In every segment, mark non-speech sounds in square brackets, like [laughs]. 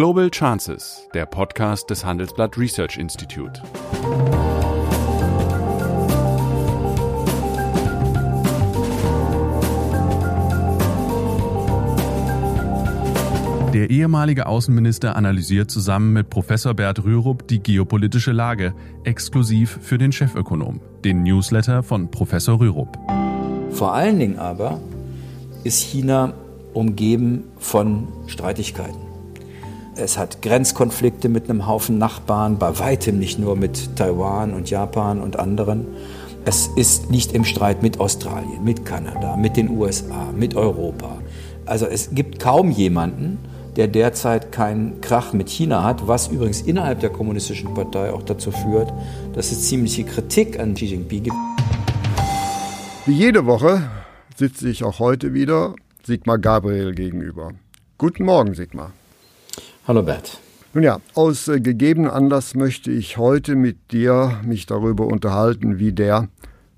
Global Chances, der Podcast des Handelsblatt Research Institute. Der ehemalige Außenminister analysiert zusammen mit Professor Bert Rürup die geopolitische Lage, exklusiv für den Chefökonom, den Newsletter von Professor Rürup. Vor allen Dingen aber ist China umgeben von Streitigkeiten. Es hat Grenzkonflikte mit einem Haufen Nachbarn, bei weitem nicht nur mit Taiwan und Japan und anderen. Es ist nicht im Streit mit Australien, mit Kanada, mit den USA, mit Europa. Also es gibt kaum jemanden, der derzeit keinen Krach mit China hat, was übrigens innerhalb der Kommunistischen Partei auch dazu führt, dass es ziemliche Kritik an Xi Jinping gibt. Wie jede Woche sitze ich auch heute wieder Sigmar Gabriel gegenüber. Guten Morgen, Sigmar. Hallo Bert. Nun ja, aus äh, gegebenem Anlass möchte ich heute mit dir mich darüber unterhalten, wie der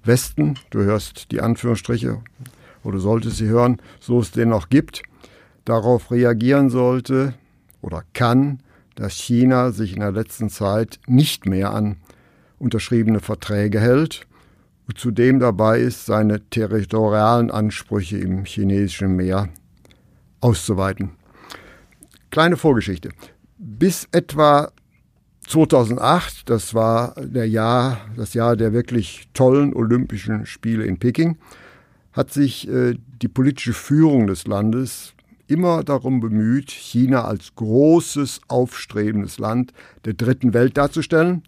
Westen, du hörst die Anführungsstriche oder solltest sie hören, so es den noch gibt, darauf reagieren sollte oder kann, dass China sich in der letzten Zeit nicht mehr an unterschriebene Verträge hält und zudem dabei ist, seine territorialen Ansprüche im chinesischen Meer auszuweiten. Kleine Vorgeschichte. Bis etwa 2008, das war der Jahr, das Jahr der wirklich tollen Olympischen Spiele in Peking, hat sich äh, die politische Führung des Landes immer darum bemüht, China als großes, aufstrebendes Land der dritten Welt darzustellen,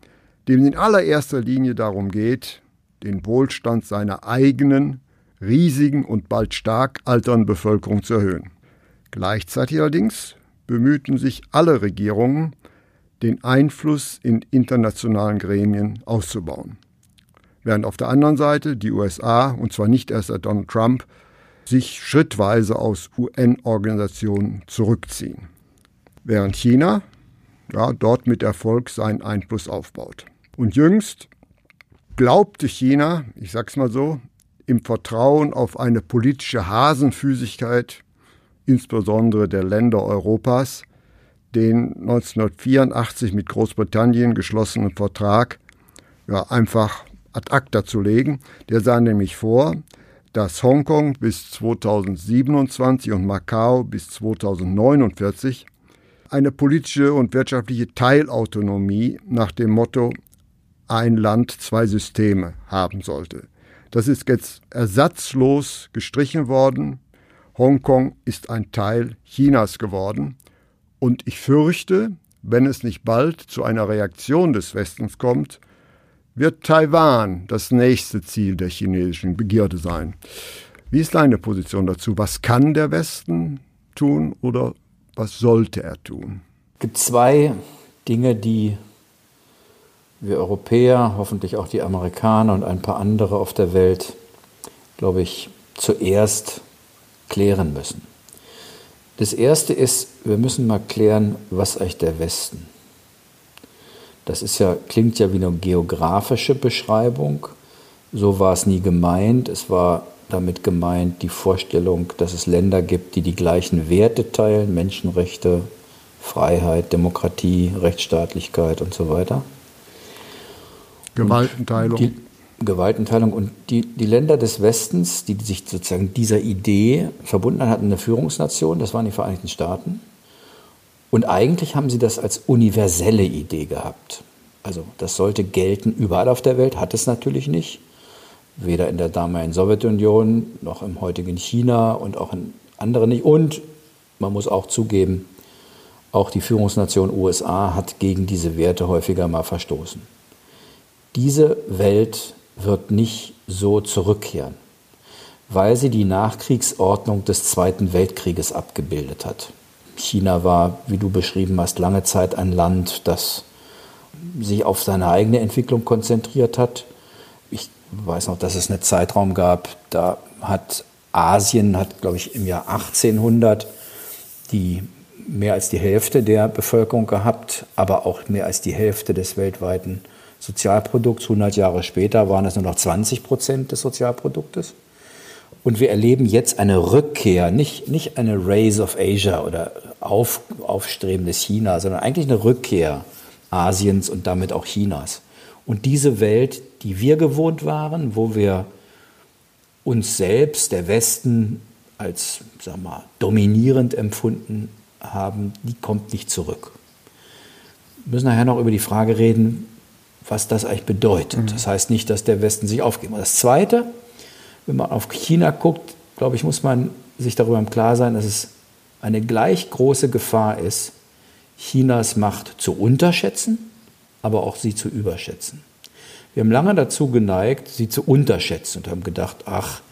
dem in allererster Linie darum geht, den Wohlstand seiner eigenen, riesigen und bald stark alternden Bevölkerung zu erhöhen. Gleichzeitig allerdings bemühten sich alle Regierungen, den Einfluss in internationalen Gremien auszubauen. Während auf der anderen Seite die USA, und zwar nicht erst seit Donald Trump, sich schrittweise aus UN-Organisationen zurückziehen. Während China ja, dort mit Erfolg seinen Einfluss aufbaut. Und jüngst glaubte China, ich sag's mal so, im Vertrauen auf eine politische Hasenfüßigkeit, insbesondere der Länder Europas, den 1984 mit Großbritannien geschlossenen Vertrag ja, einfach ad acta zu legen. Der sah nämlich vor, dass Hongkong bis 2027 und Macau bis 2049 eine politische und wirtschaftliche Teilautonomie nach dem Motto ein Land, zwei Systeme haben sollte. Das ist jetzt ersatzlos gestrichen worden. Hongkong ist ein Teil Chinas geworden. Und ich fürchte, wenn es nicht bald zu einer Reaktion des Westens kommt, wird Taiwan das nächste Ziel der chinesischen Begierde sein. Wie ist deine Position dazu? Was kann der Westen tun oder was sollte er tun? Es gibt zwei Dinge, die wir Europäer, hoffentlich auch die Amerikaner und ein paar andere auf der Welt, glaube ich, zuerst klären müssen. Das Erste ist, wir müssen mal klären, was eigentlich der Westen das ist ja, klingt ja wie eine geografische Beschreibung. So war es nie gemeint. Es war damit gemeint die Vorstellung, dass es Länder gibt, die die gleichen Werte teilen, Menschenrechte, Freiheit, Demokratie, Rechtsstaatlichkeit und so weiter. Gewaltenteilung. Die, Gewaltenteilung und die, die Länder des Westens, die sich sozusagen dieser Idee verbunden hatten, eine Führungsnation, das waren die Vereinigten Staaten. Und eigentlich haben sie das als universelle Idee gehabt. Also das sollte gelten überall auf der Welt, hat es natürlich nicht. Weder in der damaligen Sowjetunion noch im heutigen China und auch in anderen nicht. Und man muss auch zugeben, auch die Führungsnation USA hat gegen diese Werte häufiger mal verstoßen. Diese Welt wird nicht so zurückkehren, weil sie die Nachkriegsordnung des Zweiten Weltkrieges abgebildet hat. China war, wie du beschrieben hast, lange Zeit ein Land, das sich auf seine eigene Entwicklung konzentriert hat. Ich weiß noch, dass es einen Zeitraum gab, da hat Asien, hat glaube ich im Jahr 1800 die mehr als die Hälfte der Bevölkerung gehabt, aber auch mehr als die Hälfte des weltweiten Sozialprodukts. 100 Jahre später waren es nur noch 20 Prozent des Sozialproduktes. Und wir erleben jetzt eine Rückkehr, nicht, nicht eine Race of Asia oder auf, aufstrebendes China, sondern eigentlich eine Rückkehr Asiens und damit auch Chinas. Und diese Welt, die wir gewohnt waren, wo wir uns selbst, der Westen, als sag mal, dominierend empfunden haben, die kommt nicht zurück. Wir müssen nachher noch über die Frage reden, was das eigentlich bedeutet. Mhm. Das heißt nicht, dass der Westen sich aufgeben muss. Das Zweite, wenn man auf China guckt, glaube ich, muss man sich darüber im Klaren sein, dass es eine gleich große Gefahr ist, Chinas Macht zu unterschätzen, aber auch sie zu überschätzen. Wir haben lange dazu geneigt, sie zu unterschätzen und haben gedacht, ach,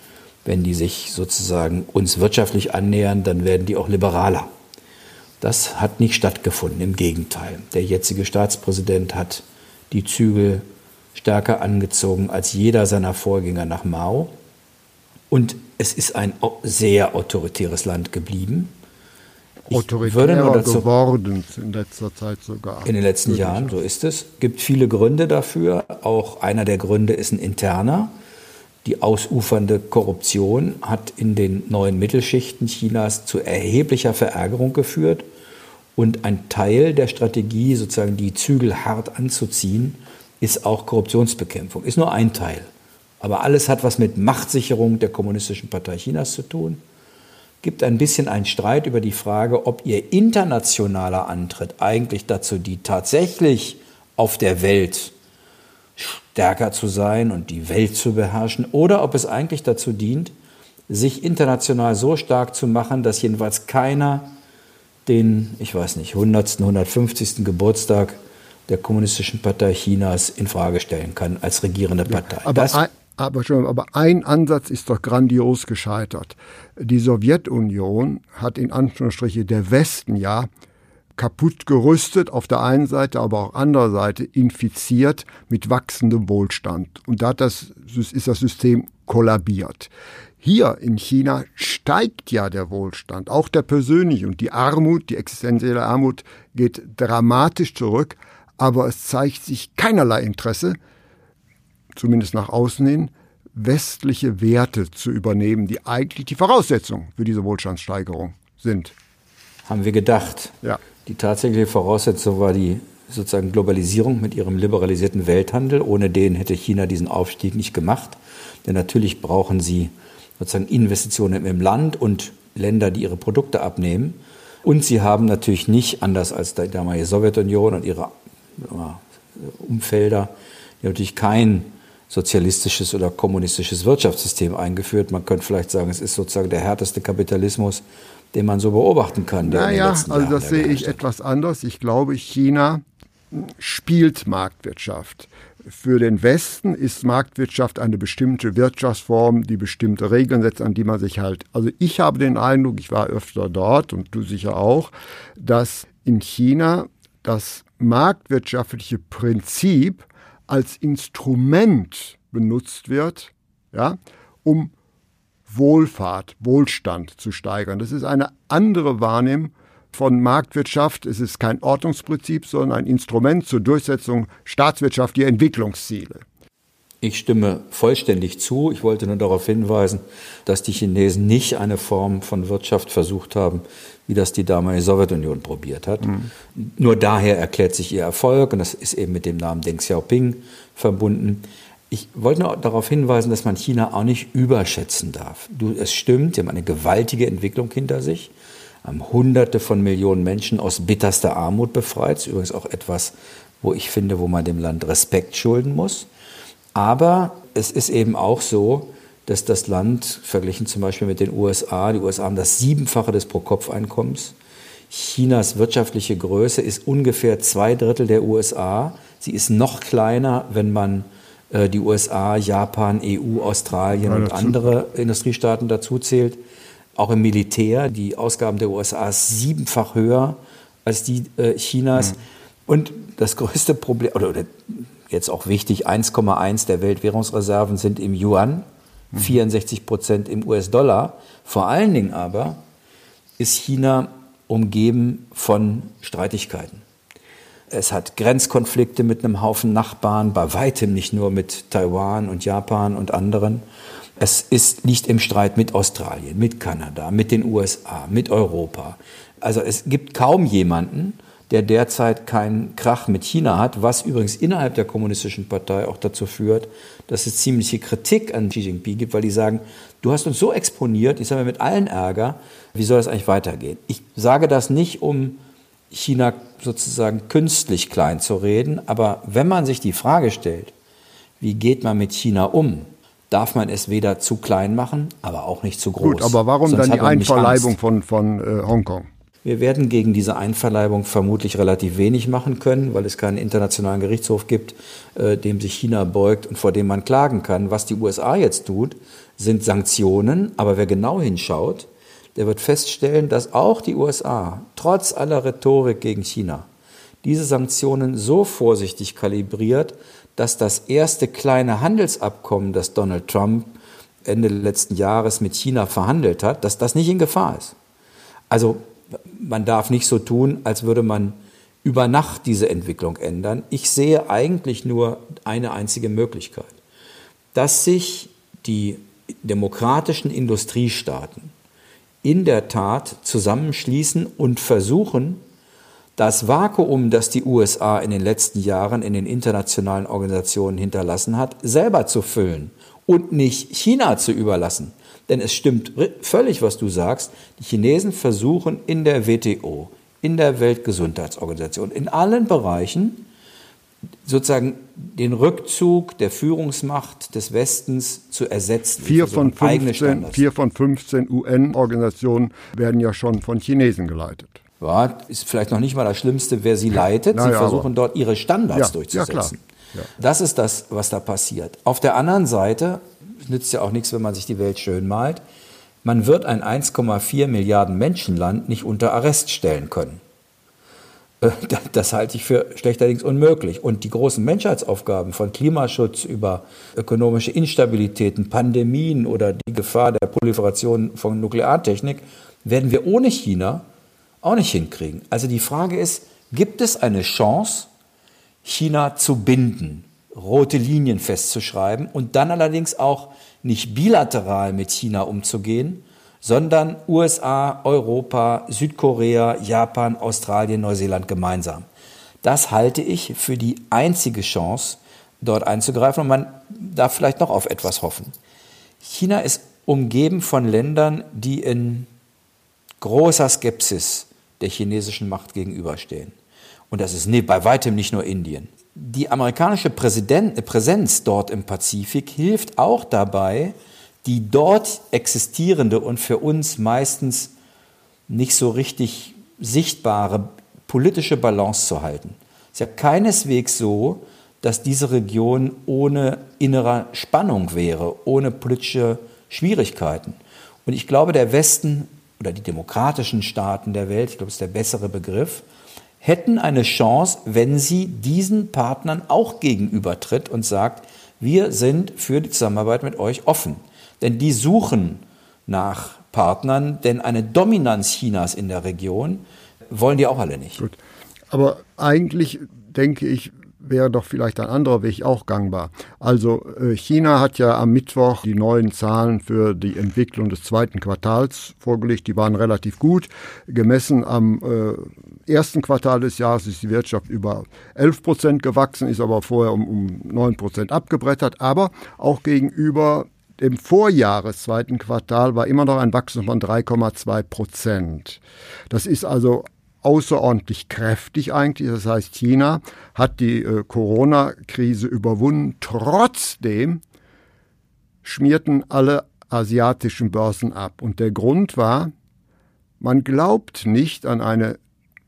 wenn die sich sozusagen uns wirtschaftlich annähern, dann werden die auch liberaler. Das hat nicht stattgefunden, im Gegenteil. Der jetzige Staatspräsident hat die Zügel stärker angezogen als jeder seiner Vorgänger nach Mao. Und es ist ein sehr autoritäres Land geblieben. Autoritärer dazu, geworden in letzter Zeit sogar. In den letzten Jahren, so ist es. Es gibt viele Gründe dafür. Auch einer der Gründe ist ein interner. Die ausufernde Korruption hat in den neuen Mittelschichten Chinas zu erheblicher Verärgerung geführt. Und ein Teil der Strategie, sozusagen die Zügel hart anzuziehen, ist auch Korruptionsbekämpfung. Ist nur ein Teil. Aber alles hat was mit Machtsicherung der Kommunistischen Partei Chinas zu tun. Gibt ein bisschen einen Streit über die Frage, ob ihr internationaler Antritt eigentlich dazu dient, tatsächlich auf der Welt stärker zu sein und die Welt zu beherrschen, oder ob es eigentlich dazu dient, sich international so stark zu machen, dass jedenfalls keiner den, ich weiß nicht, 100., 150. Geburtstag der Kommunistischen Partei Chinas in Frage stellen kann als regierende Partei. Ja, aber, ein, aber, schon, aber ein Ansatz ist doch grandios gescheitert. Die Sowjetunion hat in Anführungsstriche der Westen ja kaputt gerüstet, auf der einen Seite, aber auch anderer Seite infiziert mit wachsendem Wohlstand. Und da das, ist das System kollabiert. Hier in China steigt ja der Wohlstand, auch der persönliche. Und die Armut, die existenzielle Armut geht dramatisch zurück. Aber es zeigt sich keinerlei Interesse, zumindest nach außen hin, westliche Werte zu übernehmen, die eigentlich die Voraussetzung für diese Wohlstandssteigerung sind. Haben wir gedacht. Ja. Die tatsächliche Voraussetzung war die sozusagen Globalisierung mit ihrem liberalisierten Welthandel. Ohne den hätte China diesen Aufstieg nicht gemacht. Denn natürlich brauchen sie sozusagen Investitionen im Land und Länder, die ihre Produkte abnehmen. Und sie haben natürlich nicht, anders als die damalige Sowjetunion und ihre Umfelder, natürlich kein sozialistisches oder kommunistisches Wirtschaftssystem eingeführt. Man könnte vielleicht sagen, es ist sozusagen der härteste Kapitalismus, den man so beobachten kann. naja, also das sehe ich etwas anders. Ich glaube, China spielt Marktwirtschaft. Für den Westen ist Marktwirtschaft eine bestimmte Wirtschaftsform, die bestimmte Regeln setzt, an die man sich halt. Also ich habe den Eindruck, ich war öfter dort und du sicher auch, dass in China das marktwirtschaftliche Prinzip als Instrument benutzt wird, ja, um Wohlfahrt, Wohlstand zu steigern. Das ist eine andere Wahrnehmung von Marktwirtschaft. Es ist kein Ordnungsprinzip, sondern ein Instrument zur Durchsetzung staatswirtschaftlicher Entwicklungsziele. Ich stimme vollständig zu. Ich wollte nur darauf hinweisen, dass die Chinesen nicht eine Form von Wirtschaft versucht haben, wie das die damalige Sowjetunion probiert hat. Mhm. Nur daher erklärt sich ihr Erfolg und das ist eben mit dem Namen Deng Xiaoping verbunden. Ich wollte nur darauf hinweisen, dass man China auch nicht überschätzen darf. Du, es stimmt, sie haben eine gewaltige Entwicklung hinter sich haben Hunderte von Millionen Menschen aus bitterster Armut befreit. Das ist übrigens auch etwas, wo ich finde, wo man dem Land Respekt schulden muss. Aber es ist eben auch so, dass das Land, verglichen zum Beispiel mit den USA, die USA haben das Siebenfache des Pro-Kopf-Einkommens. Chinas wirtschaftliche Größe ist ungefähr zwei Drittel der USA. Sie ist noch kleiner, wenn man äh, die USA, Japan, EU, Australien ja, und andere Industriestaaten dazu zählt auch im Militär. Die Ausgaben der USA sind siebenfach höher als die äh, Chinas. Mhm. Und das größte Problem, oder, oder jetzt auch wichtig, 1,1 der Weltwährungsreserven sind im Yuan, mhm. 64 Prozent im US-Dollar. Vor allen Dingen aber ist China umgeben von Streitigkeiten. Es hat Grenzkonflikte mit einem Haufen Nachbarn, bei weitem nicht nur mit Taiwan und Japan und anderen. Es ist, liegt im Streit mit Australien, mit Kanada, mit den USA, mit Europa, Also es gibt kaum jemanden, der derzeit keinen Krach mit China hat, was übrigens innerhalb der Kommunistischen Partei auch dazu führt, dass es ziemliche Kritik an Xi Jinping gibt, weil die sagen, du hast uns so exponiert, ich sage mir mit allen Ärger, wie soll das eigentlich weitergehen? Ich sage das nicht, um China sozusagen künstlich klein zu reden, aber wenn man sich die Frage stellt, wie geht man mit China um, darf man es weder zu klein machen, aber auch nicht zu groß. Gut, aber warum Sonst dann die Einverleibung von, von äh, Hongkong? Wir werden gegen diese Einverleibung vermutlich relativ wenig machen können, weil es keinen internationalen Gerichtshof gibt, äh, dem sich China beugt und vor dem man klagen kann. Was die USA jetzt tut, sind Sanktionen, aber wer genau hinschaut, der wird feststellen, dass auch die USA trotz aller Rhetorik gegen China diese Sanktionen so vorsichtig kalibriert, dass das erste kleine Handelsabkommen, das Donald Trump Ende letzten Jahres mit China verhandelt hat, dass das nicht in Gefahr ist. Also man darf nicht so tun, als würde man über Nacht diese Entwicklung ändern. Ich sehe eigentlich nur eine einzige Möglichkeit, dass sich die demokratischen Industriestaaten in der Tat zusammenschließen und versuchen, das Vakuum, das die USA in den letzten Jahren in den internationalen Organisationen hinterlassen hat, selber zu füllen und nicht China zu überlassen. Denn es stimmt völlig, was du sagst. Die Chinesen versuchen in der WTO, in der Weltgesundheitsorganisation, in allen Bereichen sozusagen den Rückzug der Führungsmacht des Westens zu ersetzen. Vier von, 15, vier von 15 UN-Organisationen werden ja schon von Chinesen geleitet. Ja, ist vielleicht noch nicht mal das Schlimmste, wer sie leitet. sie versuchen dort ihre Standards ja, durchzusetzen. Ja, das ist das, was da passiert. Auf der anderen Seite nützt ja auch nichts, wenn man sich die Welt schön malt. Man wird ein 1,4 Milliarden Menschenland nicht unter Arrest stellen können. Äh, [laughs] das halte ich für schlechterdings unmöglich. Und die großen Menschheitsaufgaben von Klimaschutz über ökonomische Instabilitäten, Pandemien oder die Gefahr der Proliferation von Nukleartechnik werden wir ohne China auch nicht hinkriegen. Also die Frage ist, gibt es eine Chance, China zu binden? rote Linien festzuschreiben und dann allerdings auch nicht bilateral mit China umzugehen, sondern USA, Europa, Südkorea, Japan, Australien, Neuseeland gemeinsam. Das halte ich für die einzige Chance, dort einzugreifen und man darf vielleicht noch auf etwas hoffen. China ist umgeben von Ländern, die in großer Skepsis der chinesischen Macht gegenüberstehen. Und das ist bei weitem nicht nur Indien die amerikanische Präsident, äh, Präsenz dort im Pazifik hilft auch dabei, die dort existierende und für uns meistens nicht so richtig sichtbare politische Balance zu halten. Es ist ja keineswegs so, dass diese Region ohne innere Spannung wäre, ohne politische Schwierigkeiten. Und ich glaube, der Westen oder die demokratischen Staaten der Welt, ich glaube, das ist der bessere Begriff, hätten eine Chance, wenn sie diesen Partnern auch gegenübertritt und sagt, wir sind für die Zusammenarbeit mit euch offen. Denn die suchen nach Partnern, denn eine Dominanz Chinas in der Region wollen die auch alle nicht. Gut. Aber eigentlich denke ich, wäre doch vielleicht ein anderer Weg auch gangbar. Also äh, China hat ja am Mittwoch die neuen Zahlen für die Entwicklung des zweiten Quartals vorgelegt. Die waren relativ gut. Gemessen am äh, ersten Quartal des Jahres ist die Wirtschaft über 11 Prozent gewachsen, ist aber vorher um, um 9 Prozent abgebrettert. Aber auch gegenüber dem Vorjahres zweiten Quartal war immer noch ein Wachstum von 3,2 Prozent. Das ist also außerordentlich kräftig eigentlich. Das heißt, China hat die äh, Corona-Krise überwunden. Trotzdem schmierten alle asiatischen Börsen ab. Und der Grund war, man glaubt nicht an eine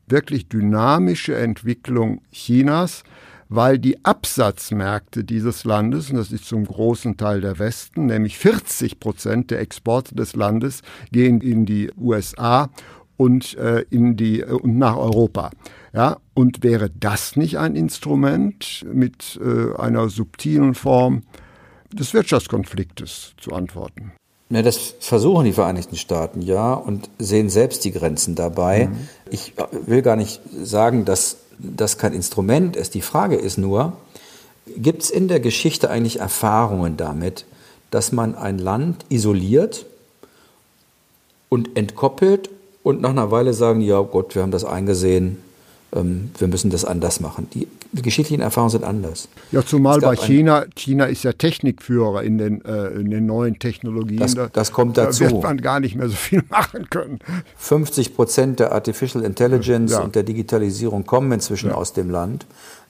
wirklich dynamische Entwicklung Chinas, weil die Absatzmärkte dieses Landes, und das ist zum großen Teil der Westen, nämlich 40 Prozent der Exporte des Landes gehen in die USA und äh, in die äh, und nach Europa. Ja, und wäre das nicht ein Instrument mit äh, einer subtilen Form des Wirtschaftskonfliktes zu antworten? Ja, das versuchen die Vereinigten Staaten ja und sehen selbst die Grenzen dabei. Mhm. Ich will gar nicht sagen, dass das kein Instrument ist. Die Frage ist nur, gibt es in der Geschichte eigentlich Erfahrungen damit, dass man ein Land isoliert und entkoppelt und nach einer Weile sagen, ja Gott, wir haben das eingesehen, ähm, wir müssen das anders machen. Die, geschichtlichen Erfahrungen sind anders. Ja, zumal bei China, China ist ja Technikführer in den, äh, in den neuen Technologien. Das, das kommt dazu. Da wird man gar nicht mehr so viel [laughs] machen können. 50 Prozent der Artificial Intelligence ja. und der Digitalisierung kommen inzwischen ja. aus dem Land.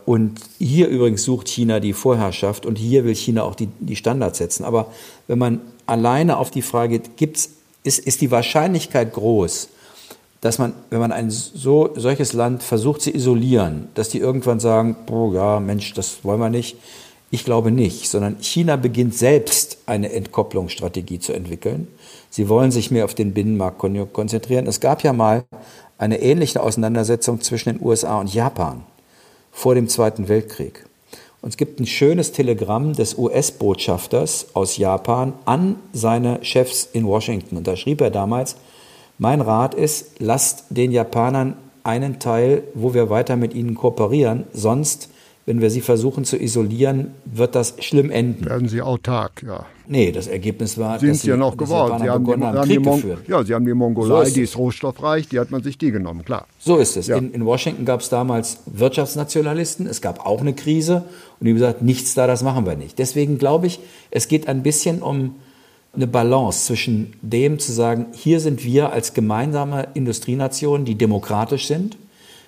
Und hier übrigens sucht China die Vorherrschaft und hier will China auch die, die Standards setzen. Aber wenn man alleine auf die Frage geht, ist, ist die Wahrscheinlichkeit groß, dass man, wenn man ein so, solches Land versucht zu isolieren, dass die irgendwann sagen, oh ja, Mensch, das wollen wir nicht. Ich glaube nicht, sondern China beginnt selbst eine Entkopplungsstrategie zu entwickeln. Sie wollen sich mehr auf den Binnenmarkt konzentrieren. Es gab ja mal eine ähnliche Auseinandersetzung zwischen den USA und Japan vor dem Zweiten Weltkrieg. Und es gibt ein schönes Telegramm des US-Botschafters aus Japan an seine Chefs in Washington. Und da schrieb er damals, mein Rat ist, lasst den Japanern einen Teil, wo wir weiter mit ihnen kooperieren, sonst wenn wir sie versuchen zu isolieren, wird das schlimm enden. Werden sie autark, ja. Nee, das Ergebnis war, sind dass sie ja noch geworden. Sie haben, die, haben die Mon ja, sie haben die Mongolei, so die ist rohstoffreich, die hat man sich die genommen, klar. So ist es. Ja. In, in, Washington gab es damals Wirtschaftsnationalisten, es gab auch eine Krise und die haben gesagt, nichts da, das machen wir nicht. Deswegen glaube ich, es geht ein bisschen um eine Balance zwischen dem zu sagen, hier sind wir als gemeinsame Industrienation, die demokratisch sind.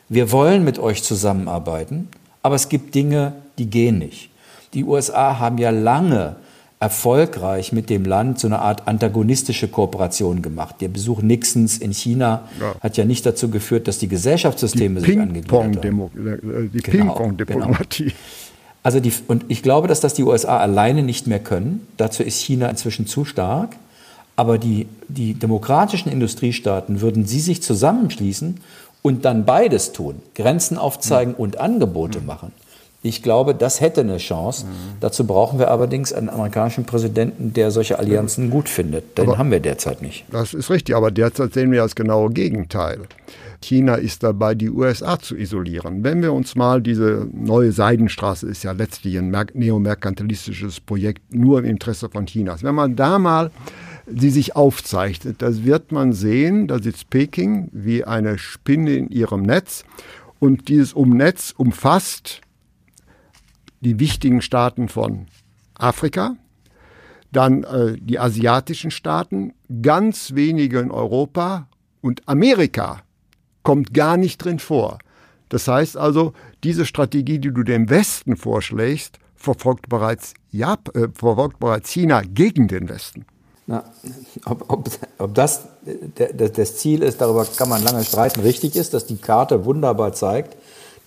Wir wollen mit euch zusammenarbeiten aber es gibt Dinge, die gehen nicht. Die USA haben ja lange erfolgreich mit dem Land so eine Art antagonistische Kooperation gemacht. Der Besuch Nixons in China ja. hat ja nicht dazu geführt, dass die Gesellschaftssysteme die sich angegliedert haben. Äh, die genau, Ping-Pong-Diplomatie. Genau. Also die, und ich glaube, dass das die USA alleine nicht mehr können. Dazu ist China inzwischen zu stark. Aber die, die demokratischen Industriestaaten würden sie sich zusammenschließen und dann beides tun, Grenzen aufzeigen mhm. und Angebote mhm. machen. Ich glaube, das hätte eine Chance. Mhm. Dazu brauchen wir allerdings einen amerikanischen Präsidenten, der solche Allianzen gut findet. Den aber haben wir derzeit nicht. Das ist richtig, aber derzeit sehen wir das genaue Gegenteil. China ist dabei, die USA zu isolieren. Wenn wir uns mal diese neue Seidenstraße ist ja letztlich ein neomerkantilistisches Projekt nur im Interesse von Chinas. Wenn man da mal sie sich aufzeichnet. Das wird man sehen, da sitzt Peking wie eine Spinne in ihrem Netz und dieses Umnetz umfasst die wichtigen Staaten von Afrika, dann äh, die asiatischen Staaten, ganz wenige in Europa und Amerika kommt gar nicht drin vor. Das heißt also, diese Strategie, die du dem Westen vorschlägst, verfolgt bereits, Jap äh, verfolgt bereits China gegen den Westen. Na, ob, ob, ob das das Ziel ist, darüber kann man lange streiten, richtig ist, dass die Karte wunderbar zeigt,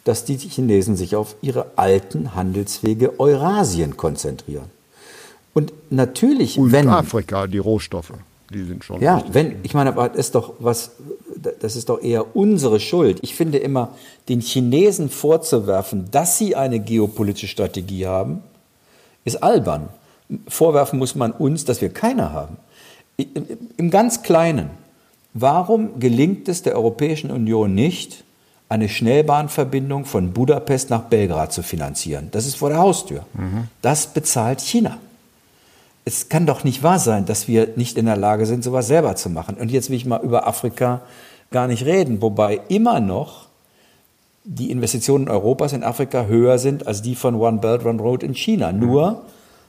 dass die Chinesen sich auf ihre alten Handelswege Eurasien konzentrieren. Und natürlich, Und wenn Afrika, die Rohstoffe, die sind schon. Ja, richtig. wenn ich meine, aber das ist doch was, das ist doch eher unsere Schuld. Ich finde immer, den Chinesen vorzuwerfen, dass sie eine geopolitische Strategie haben, ist albern vorwerfen muss man uns, dass wir keine haben. Im ganz Kleinen, warum gelingt es der Europäischen Union nicht, eine Schnellbahnverbindung von Budapest nach Belgrad zu finanzieren? Das ist vor der Haustür. Mhm. Das bezahlt China. Es kann doch nicht wahr sein, dass wir nicht in der Lage sind, sowas selber zu machen. Und jetzt will ich mal über Afrika gar nicht reden, wobei immer noch die Investitionen Europas in Afrika höher sind als die von One Belt One Road in China. Nur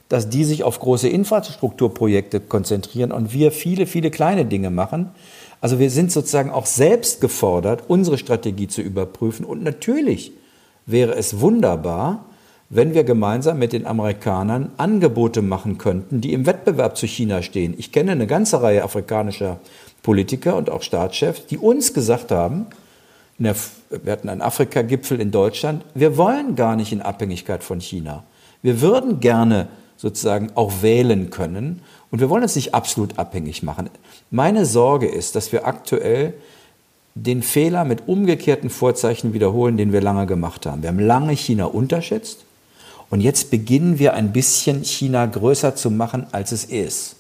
dass die sich auf große Infrastrukturprojekte konzentrieren und wir viele, viele kleine Dinge machen. Also wir sind sozusagen auch selbst gefordert, unsere Strategie zu überprüfen. Und natürlich wäre es wunderbar, wenn wir gemeinsam mit den Amerikanern Angebote machen könnten, die im Wettbewerb zu China stehen. Ich kenne eine ganze Reihe afrikanischer Politiker und auch Staatschefs, die uns gesagt haben, der, wir hatten einen Afrika-Gipfel in Deutschland, wir wollen gar nicht in Abhängigkeit von China. Wir würden gerne sozusagen auch wählen können. Und wir wollen uns nicht absolut abhängig machen. Meine Sorge ist, dass wir aktuell den Fehler mit umgekehrten Vorzeichen wiederholen, den wir lange gemacht haben. Wir haben lange China unterschätzt und jetzt beginnen wir ein bisschen China größer zu machen, als es ist.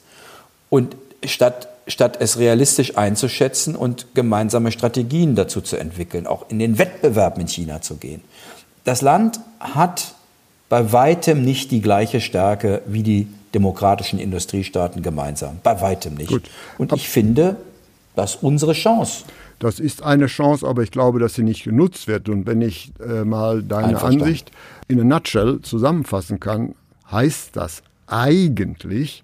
Und statt, statt es realistisch einzuschätzen und gemeinsame Strategien dazu zu entwickeln, auch in den Wettbewerb mit China zu gehen. Das Land hat bei weitem nicht die gleiche Stärke wie die demokratischen Industriestaaten gemeinsam. Bei weitem nicht. Gut. Und ich finde, das ist unsere Chance. Das ist eine Chance, aber ich glaube, dass sie nicht genutzt wird. Und wenn ich äh, mal deine Ansicht in a nutshell zusammenfassen kann, heißt das eigentlich,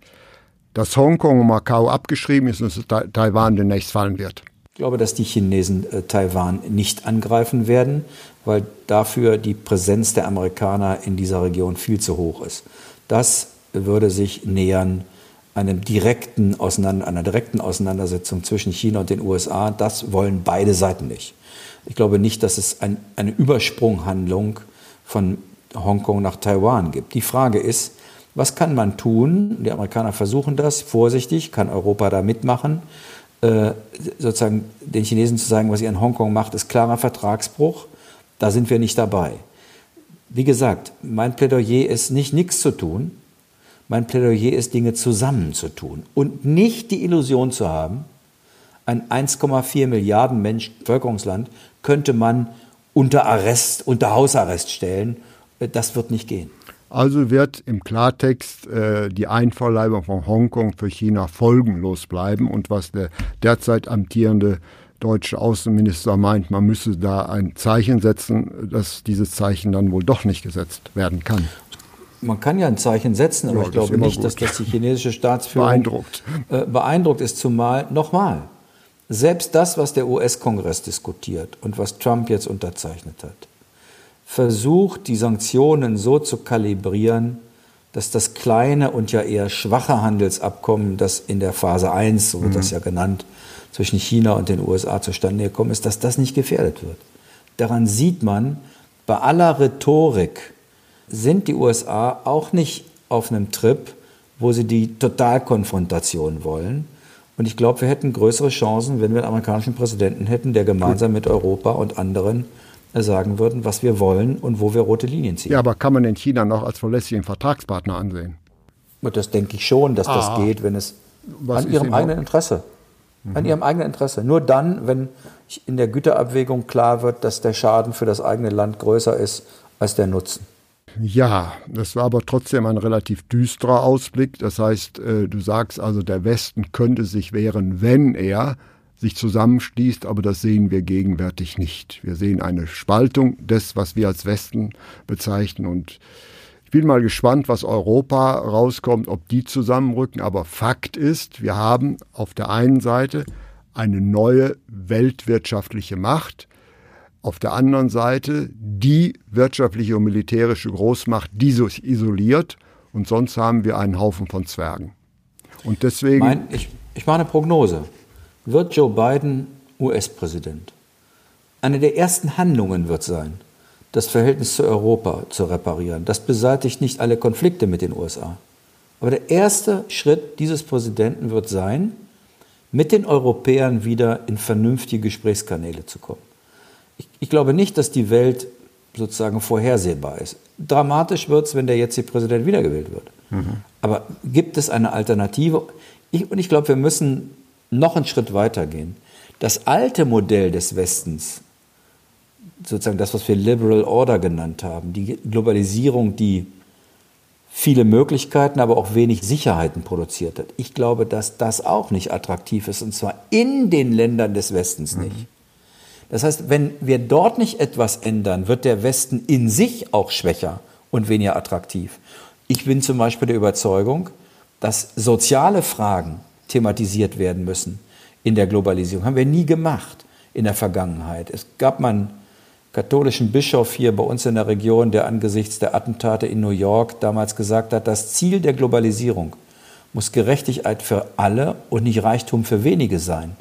dass Hongkong und Macau abgeschrieben ist und dass Taiwan demnächst fallen wird. Ich glaube, dass die Chinesen äh, Taiwan nicht angreifen werden, weil dafür die Präsenz der Amerikaner in dieser Region viel zu hoch ist. Das würde sich nähern einem direkten Auseinander einer direkten Auseinandersetzung zwischen China und den USA. Das wollen beide Seiten nicht. Ich glaube nicht, dass es ein, eine Übersprunghandlung von Hongkong nach Taiwan gibt. Die Frage ist, was kann man tun? Die Amerikaner versuchen das vorsichtig, kann Europa da mitmachen? Äh, sozusagen den Chinesen zu sagen, was ihr in Hongkong macht, ist klarer Vertragsbruch. Da sind wir nicht dabei. Wie gesagt, mein Plädoyer ist nicht nichts zu tun. Mein Plädoyer ist, Dinge zusammenzutun und nicht die Illusion zu haben, ein 1,4 Milliarden Mensch Bevölkerungsland könnte man unter Arrest, unter Hausarrest stellen. Äh, das wird nicht gehen. Also wird im Klartext äh, die Einverleibung von Hongkong für China folgenlos bleiben. Und was der derzeit amtierende deutsche Außenminister meint, man müsse da ein Zeichen setzen, dass dieses Zeichen dann wohl doch nicht gesetzt werden kann. Man kann ja ein Zeichen setzen, aber ja, ich glaube nicht, gut. dass das die chinesische Staatsführung beeindruckt, äh, beeindruckt ist. Zumal, nochmal, selbst das, was der US-Kongress diskutiert und was Trump jetzt unterzeichnet hat, versucht, die Sanktionen so zu kalibrieren, dass das kleine und ja eher schwache Handelsabkommen, das in der Phase 1, so wird mhm. das ja genannt, zwischen China und den USA zustande gekommen ist, dass das nicht gefährdet wird. Daran sieht man, bei aller Rhetorik sind die USA auch nicht auf einem Trip, wo sie die Totalkonfrontation wollen. Und ich glaube, wir hätten größere Chancen, wenn wir einen amerikanischen Präsidenten hätten, der gemeinsam mit Europa und anderen sagen würden, was wir wollen und wo wir rote Linien ziehen. Ja, aber kann man den China noch als verlässlichen Vertragspartner ansehen? Und das denke ich schon, dass das ah. geht, wenn es was an ihrem eigenen Interesse. Mhm. An ihrem eigenen Interesse. Nur dann, wenn in der Güterabwägung klar wird, dass der Schaden für das eigene Land größer ist als der Nutzen. Ja, das war aber trotzdem ein relativ düsterer Ausblick. Das heißt, äh, du sagst also, der Westen könnte sich wehren, wenn er sich zusammenschließt, aber das sehen wir gegenwärtig nicht. Wir sehen eine Spaltung des, was wir als Westen bezeichnen und ich bin mal gespannt, was Europa rauskommt, ob die zusammenrücken. Aber Fakt ist, wir haben auf der einen Seite eine neue weltwirtschaftliche Macht, auf der anderen Seite die wirtschaftliche und militärische Großmacht, die sich isoliert und sonst haben wir einen Haufen von Zwergen. Und deswegen. Mein, ich, ich mache eine Prognose wird Joe Biden US-Präsident. Eine der ersten Handlungen wird sein, das Verhältnis zu Europa zu reparieren. Das beseitigt nicht alle Konflikte mit den USA. Aber der erste Schritt dieses Präsidenten wird sein, mit den Europäern wieder in vernünftige Gesprächskanäle zu kommen. Ich, ich glaube nicht, dass die Welt sozusagen vorhersehbar ist. Dramatisch wird es, wenn der jetzige Präsident wiedergewählt wird. Mhm. Aber gibt es eine Alternative? Ich, und ich glaube, wir müssen noch einen Schritt weiter gehen. Das alte Modell des Westens, sozusagen das, was wir Liberal Order genannt haben, die Globalisierung, die viele Möglichkeiten, aber auch wenig Sicherheiten produziert hat. Ich glaube, dass das auch nicht attraktiv ist, und zwar in den Ländern des Westens mhm. Das heißt, wenn wir dort nicht etwas ändern, wird der Westen in sich auch schwächer und weniger attraktiv. Ich bin zum Beispiel der Überzeugung, dass soziale Fragen thematisiert werden müssen in der Globalisierung. Haben wir nie gemacht in der Vergangenheit. Es gab mal einen katholischen Bischof hier bei uns in der Region, der angesichts der Attentate in New York damals gesagt hat, das Ziel der Globalisierung muss Gerechtigkeit für alle und nicht Reichtum für wenige sein.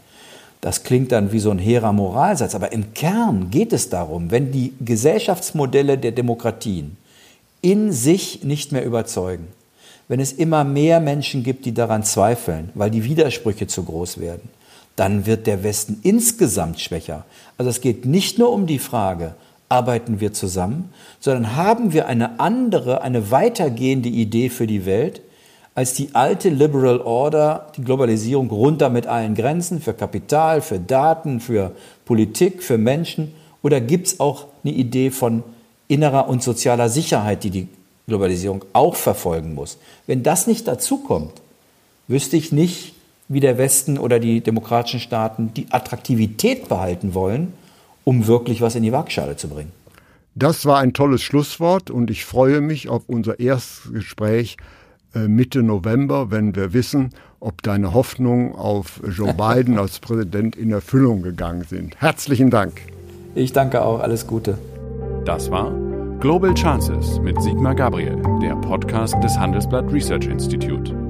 Das klingt dann wie so ein hehrer Moralsatz, aber im Kern geht es darum, wenn die Gesellschaftsmodelle der Demokratien in sich nicht mehr überzeugen, wenn es immer mehr Menschen gibt, die daran zweifeln, weil die Widersprüche zu groß werden, dann wird der Westen insgesamt schwächer. Also es geht nicht nur um die Frage, arbeiten wir zusammen, sondern haben wir eine andere, eine weitergehende Idee für die Welt als die alte Liberal Order, die Globalisierung runter mit allen Grenzen für Kapital, für Daten, für Politik, für Menschen? Oder gibt es auch eine Idee von innerer und sozialer Sicherheit, die die Globalisierung auch verfolgen muss. Wenn das nicht dazukommt, wüsste ich nicht, wie der Westen oder die demokratischen Staaten die Attraktivität behalten wollen, um wirklich was in die Waagschale zu bringen. Das war ein tolles Schlusswort und ich freue mich auf unser erstes Gespräch Mitte November, wenn wir wissen, ob deine Hoffnungen auf Joe [laughs] Biden als Präsident in Erfüllung gegangen sind. Herzlichen Dank. Ich danke auch. Alles Gute. Das war Global Chances mit Sigmar Gabriel, der Podcast des Handelsblatt Research Institute.